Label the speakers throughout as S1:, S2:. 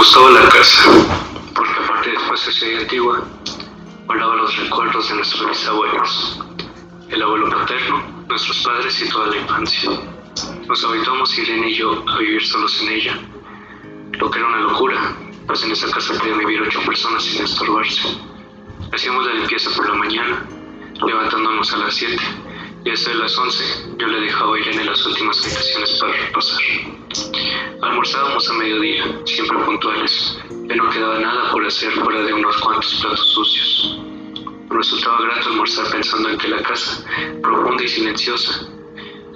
S1: gustaba la casa, porque aparte de sociedad antigua, guardaba los recuerdos de nuestros bisabuelos, el abuelo paterno, nuestros padres y toda la infancia. Nos habituamos Irene y yo a vivir solos en ella, lo que era una locura, pues en esa casa podían vivir ocho personas sin estorbarse. Hacíamos la limpieza por la mañana, levantándonos a las siete, hasta las once yo le dejaba a Irene las últimas habitaciones para repasar. Almorzábamos a mediodía, siempre puntuales. Ya no quedaba nada por hacer fuera de unos cuantos platos sucios. Resultaba grato almorzar pensando en que la casa, profunda y silenciosa,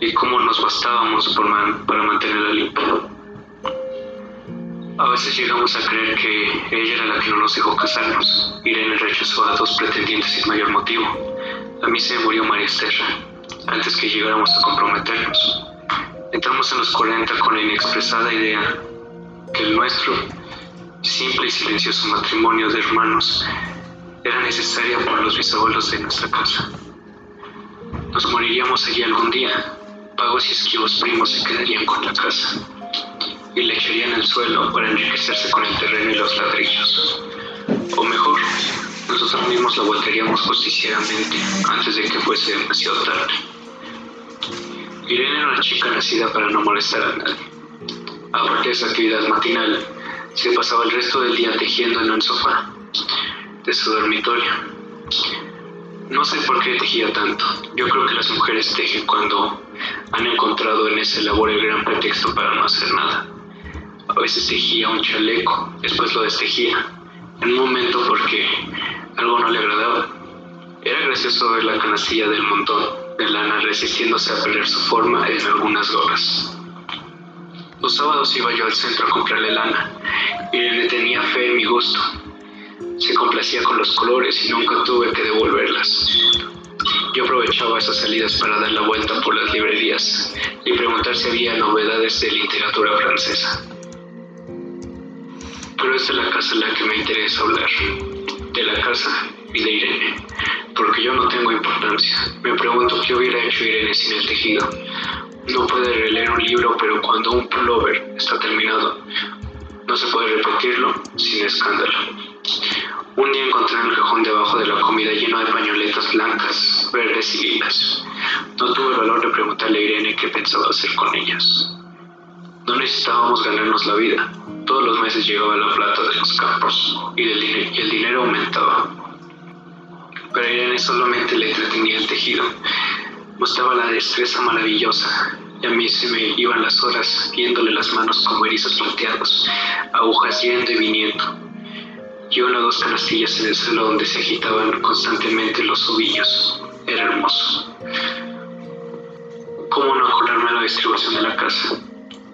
S1: y cómo nos bastábamos por para mantenerla limpia. A veces llegamos a creer que ella era la que no nos dejó casarnos. Irene rechazó a dos pretendientes sin mayor motivo. A mí se murió María Esther, antes que llegáramos a comprometernos. Entramos en los 40 con la inexpresada idea que el nuestro, simple y silencioso matrimonio de hermanos, era necesaria para los bisabuelos de nuestra casa. Nos moriríamos allí algún día, pagos y esquivos primos se quedarían con la casa y le echarían el suelo para enriquecerse con el terreno y los ladrillos. O mejor, nosotros mismos la voltearíamos justicieramente antes de que fuese demasiado tarde. Irene era una chica nacida para no molestar a nadie. Aparte de esa actividad matinal, se pasaba el resto del día tejiendo en un sofá de su dormitorio. No sé por qué tejía tanto. Yo creo que las mujeres tejen cuando han encontrado en ese labor el gran pretexto para no hacer nada. A veces tejía un chaleco, después lo destejía, en un momento porque algo no le agradaba. Era gracioso ver la canastilla del montón de lana resistiéndose a perder su forma en algunas gorras. Los sábados iba yo al centro a comprarle lana y le tenía fe en mi gusto. Se complacía con los colores y nunca tuve que devolverlas. Yo aprovechaba esas salidas para dar la vuelta por las librerías y preguntar si había novedades de literatura francesa. Pero es de la casa la que me interesa hablar, de la casa y de Irene porque yo no tengo importancia. Me pregunto qué hubiera hecho Irene sin el tejido. No puede releer un libro, pero cuando un pullover está terminado, no se puede repetirlo sin escándalo. Un día encontré en el cajón debajo de la comida lleno de pañoletas blancas, verdes y lilas. No tuve el valor de preguntarle a Irene qué pensaba hacer con ellas. No necesitábamos ganarnos la vida. Todos los meses llegaba la plata de los campos y, y el dinero aumentaba pero a Irene solamente le entretenía el tejido. Mostraba la destreza maravillosa y a mí se me iban las horas viéndole las manos como erizos plateados, agujas yendo y viniendo. Y una o dos canastillas en el suelo donde se agitaban constantemente los ovillos. Era hermoso. ¿Cómo no acordarme la distribución de la casa?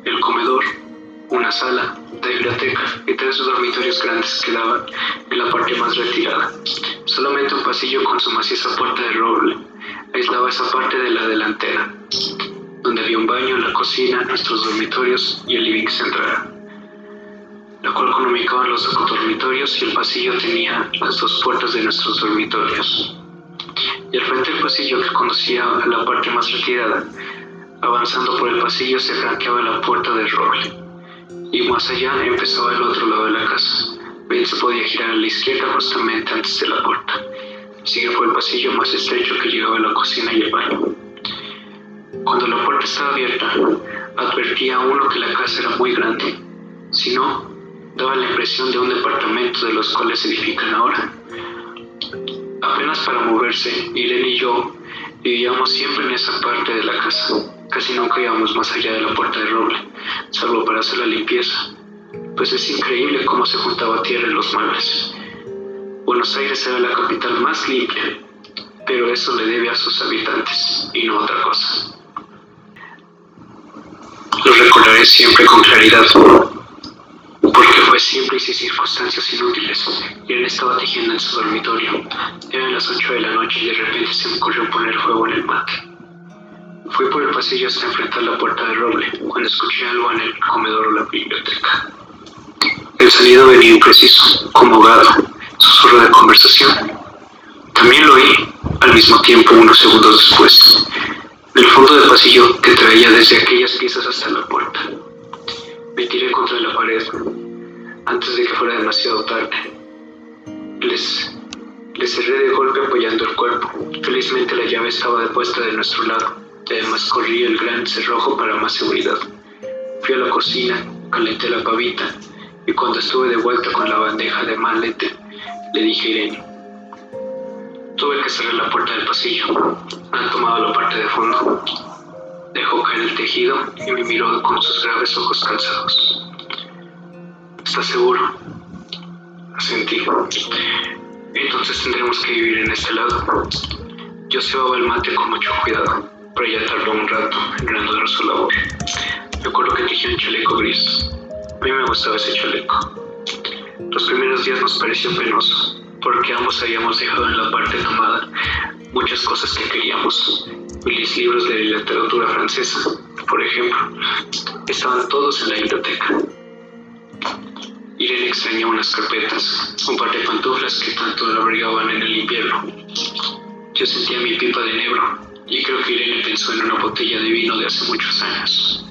S1: El comedor, una sala, de biblioteca y tres dormitorios grandes quedaban en la parte más retirada. Solamente un pasillo con su maciza puerta de roble aislaba esa parte de la delantera, donde había un baño, la cocina, nuestros dormitorios y el living central, la cual comunicaban los dormitorios y el pasillo tenía las dos puertas de nuestros dormitorios. Y al frente del pasillo que conducía a la parte más retirada, avanzando por el pasillo se franqueaba la puerta de roble y más allá empezaba el otro lado de la casa. Bien se podía girar a la izquierda justamente antes de la puerta. Siguió por el pasillo más estrecho que llegaba a la cocina y el baño. Cuando la puerta estaba abierta, advertía a uno que la casa era muy grande. Si no, daba la impresión de un departamento de los cuales se edifican ahora. Apenas para moverse, Irene y yo vivíamos siempre en esa parte de la casa. Casi nunca íbamos más allá de la puerta de roble, salvo para hacer la limpieza, pues es increíble cómo se juntaba tierra en los muebles. Buenos Aires era la capital más limpia, pero eso le debe a sus habitantes y no otra cosa. Lo recordaré siempre con claridad, porque fue siempre y sin circunstancias inútiles. Y él estaba tejiendo en su dormitorio. Eran las 8 de la noche y de repente se me ocurrió poner fuego en el mate. Fui por el pasillo hasta enfrentar la puerta de roble, cuando escuché algo en el comedor o la biblioteca. El sonido venía impreciso, como ahogado, susurro de conversación. También lo oí, al mismo tiempo, unos segundos después, del fondo del pasillo que traía desde aquellas piezas hasta la puerta. Me tiré contra la pared, antes de que fuera demasiado tarde. Les, les cerré de golpe apoyando el cuerpo. Felizmente la llave estaba depuesta de nuestro lado. Además corrí el gran cerrojo para más seguridad. Fui a la cocina, calenté la pavita y cuando estuve de vuelta con la bandeja de malete, le dije Irene, tuve que cerrar la puerta del pasillo. Han tomado la parte de fondo. Dejó caer el tejido y me miró con sus graves ojos cansados. ¿Estás seguro? Asentí. Entonces tendremos que vivir en este lado. Yo cebaba el mate con mucho cuidado, pero ella tardó un rato en reanudar su labor. Recuerdo que tejió un chaleco gris. A mí me gustaba ese chaleco. Los primeros días nos pareció penoso, porque ambos habíamos dejado en la parte tomada muchas cosas que queríamos. Mis libros de literatura francesa, por ejemplo, estaban todos en la biblioteca. Irene extrañó unas carpetas, un par de pantuflas que tanto la abrigaban en el invierno. Yo sentía mi pipa de negro y creo que Irene pensó en una botella de vino de hace muchos años.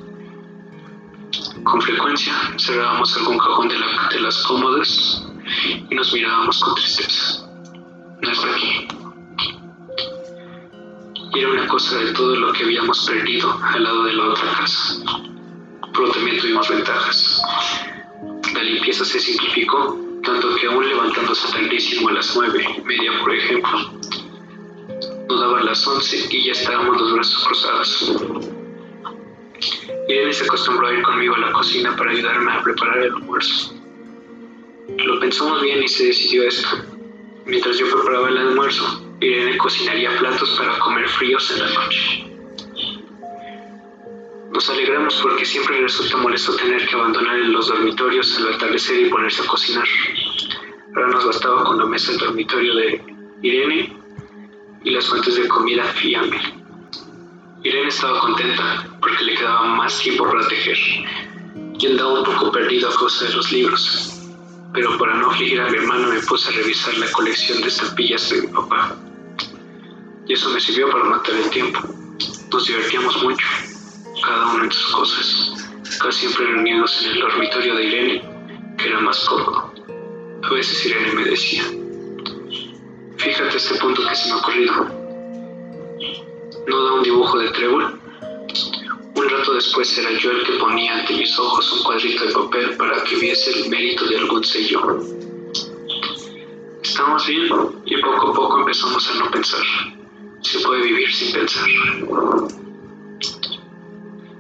S1: Con frecuencia cerrábamos algún cajón de, las cómodas y nos mirábamos con tristeza. No está aquí. Era una cosa de todo lo que habíamos perdido al lado de la otra casa. Pero también tuvimos ventajas. La limpieza se simplificó, tanto que aún levantándose tardísimo a las nueve media, por ejemplo, nos daban las once y ya estábamos los brazos cruzados. Irene se acostumbró a ir conmigo a la cocina para ayudarme a preparar el almuerzo. Lo pensamos bien y se decidió esto. Mientras yo preparaba el almuerzo, Irene cocinaría platos para comer fríos en la noche. Nos alegramos porque siempre resulta molesto tener que abandonar los dormitorios al atardecer y ponerse a cocinar. Ahora nos bastaba con la mesa del dormitorio de Irene y las fuentes de comida fiable. Irene estaba contenta porque le quedaba más tiempo para tejer y andaba un poco perdido a causa de los libros. Pero para no afligir a mi hermano me puse a revisar la colección de estampillas de mi papá. Y eso me sirvió para matar el tiempo. Nos divertíamos mucho cada una de sus cosas, casi siempre reunidos en el dormitorio de Irene, que era más cómodo. A veces Irene me decía, fíjate este punto que se me ha ocurrido. ¿No da un dibujo de trébol? Un rato después era yo el que ponía ante mis ojos un cuadrito de papel para que viese el mérito de algún sello. Estamos bien y poco a poco empezamos a no pensar. Se puede vivir sin pensar.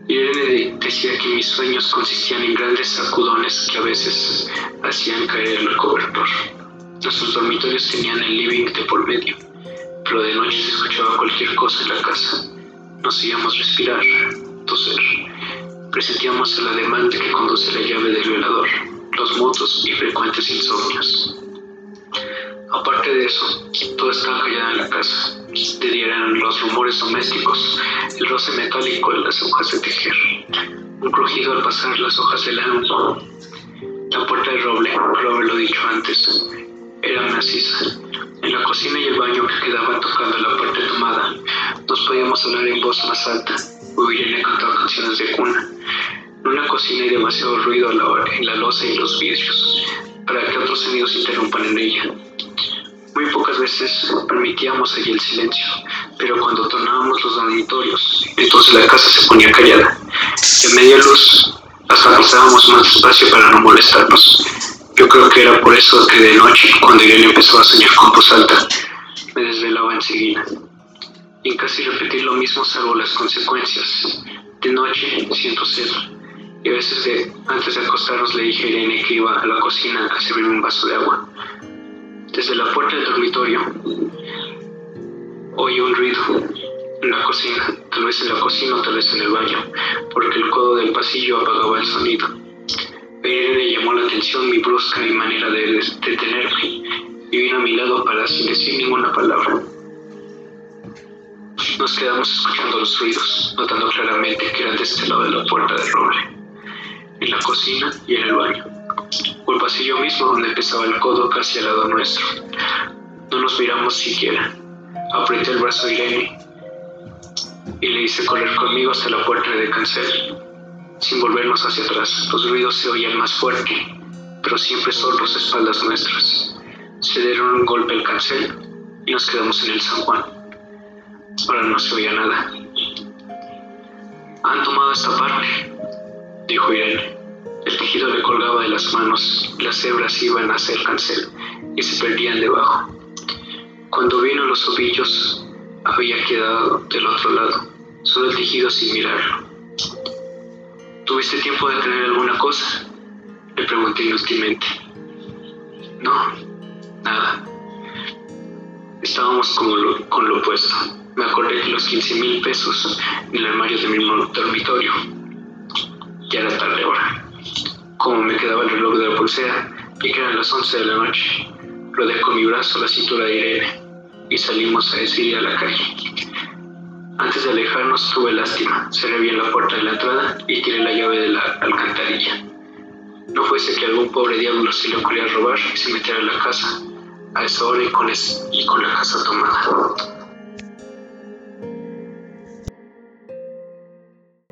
S1: Irene decía que mis sueños consistían en grandes sacudones que a veces hacían caer el cobertor. Nuestros dormitorios tenían el living de por medio, pero de noche se escuchaba cualquier cosa en la casa. Nos oíamos respirar, toser. Presentíamos el ademán de que conduce la llave del velador, los mutuos y frecuentes insomnios. Aparte de eso, todo estaba callado en la casa. De día los rumores domésticos, el roce metálico de las hojas de tejer, un crujido al pasar las hojas del álbum. La puerta de roble, lo haberlo dicho antes, era maciza. En la cocina y el baño que quedaban tocando la parte tomada, nos podíamos hablar en voz más alta, o Irene cantaba canciones de cuna. En una cocina hay demasiado ruido en la losa y los vidrios, para que otros sonidos interrumpan en ella. Muy pocas veces permitíamos allí el silencio, pero cuando tornábamos los dormitorios, entonces la casa se ponía callada. En media luz, hasta pasábamos más despacio para no molestarnos. Yo creo que era por eso que de noche, cuando Irene empezó a soñar con voz alta, me desvelaba enseguida. Y en casi repetir lo mismo salvo las consecuencias. De noche siento sed. Y a veces antes de acostarnos le dije a Irene que iba a la cocina a servirme un vaso de agua. Desde la puerta del dormitorio oí un ruido en la cocina, tal vez en la cocina o tal vez en el baño, porque el codo del pasillo apagaba el sonido. Irene le llamó la atención mi brusca y manera de detenerme y vino a mi lado para sin decir ninguna palabra. Nos quedamos escuchando los ruidos, notando claramente que eran de este lado de la puerta de roble, en la cocina y en el baño o el pasillo mismo donde empezaba el codo casi al lado nuestro. No nos miramos siquiera. Apreté el brazo a Irene y le hice correr conmigo hasta la puerta de cancel. Sin volvernos hacia atrás, los ruidos se oían más fuerte pero siempre solos espaldas nuestras. Se dieron un golpe al cancel y nos quedamos en el San Juan. Ahora no se oía nada. Han tomado esta parte, dijo Irene. El tejido le colgaba de las manos, las hebras iban hacia el cancel y se perdían debajo. Cuando vino los ovillos, había quedado del otro lado, solo el tejido sin mirarlo. ¿Tuviste tiempo de tener alguna cosa? Le pregunté inútilmente. No, nada. Estábamos con lo, con lo opuesto. Me acordé de los 15 mil pesos en el armario de mi dormitorio. Ya era tarde ahora. Como me quedaba el reloj de la pulsera, y que eran las 11 de la noche, rodeé con mi brazo la cintura de Irene y salimos a decir a la calle. Antes de alejarnos tuve lástima, cerré bien la puerta de la entrada y tiré la llave de la alcantarilla. No fuese que algún pobre diablo se le ocurriera robar y se metiera en la casa, a esa hora y con, y con la casa tomada.